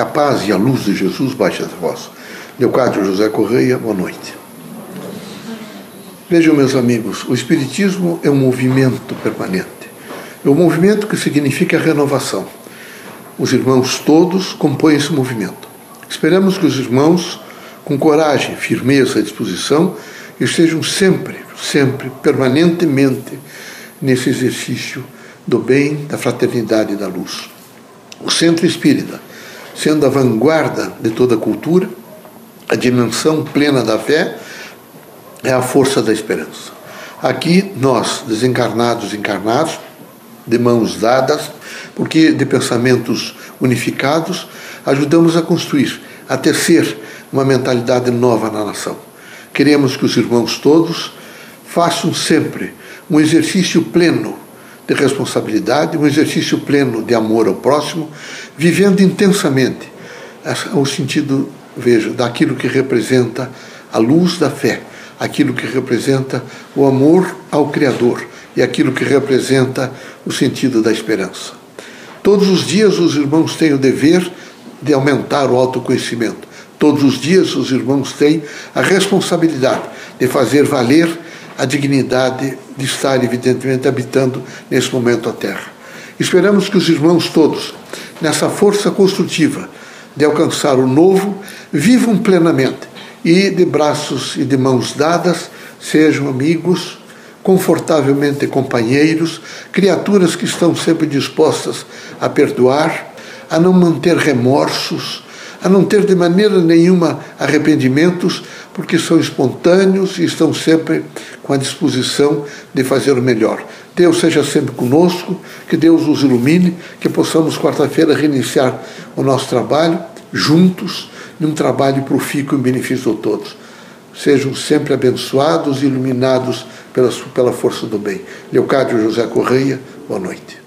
Que a paz e a luz de Jesus baixe até vós. Leocádio José Correia, boa noite. Vejam, meus amigos, o Espiritismo é um movimento permanente. É um movimento que significa renovação. Os irmãos todos compõem esse movimento. Esperamos que os irmãos, com coragem, firmeza e disposição, estejam sempre, sempre, permanentemente nesse exercício do bem, da fraternidade e da luz. O centro espírita, sendo a vanguarda de toda a cultura, a dimensão plena da fé, é a força da esperança. Aqui nós, desencarnados, encarnados, de mãos dadas, porque de pensamentos unificados, ajudamos a construir, a tecer uma mentalidade nova na nação. Queremos que os irmãos todos façam sempre um exercício pleno de responsabilidade, um exercício pleno de amor ao próximo, vivendo intensamente o sentido, veja, daquilo que representa a luz da fé, aquilo que representa o amor ao Criador e aquilo que representa o sentido da esperança. Todos os dias os irmãos têm o dever de aumentar o autoconhecimento. Todos os dias os irmãos têm a responsabilidade de fazer valer a dignidade de estar, evidentemente, habitando nesse momento a Terra. Esperamos que os irmãos todos, nessa força construtiva de alcançar o novo, vivam plenamente e, de braços e de mãos dadas, sejam amigos, confortavelmente companheiros, criaturas que estão sempre dispostas a perdoar, a não manter remorsos, a não ter de maneira nenhuma arrependimentos, porque são espontâneos e estão sempre com a disposição de fazer o melhor. Deus seja sempre conosco, que Deus nos ilumine, que possamos quarta-feira reiniciar o nosso trabalho juntos, num trabalho profícuo em benefício de todos. Sejam sempre abençoados e iluminados pela, pela força do bem. Leocádio José Correia, boa noite.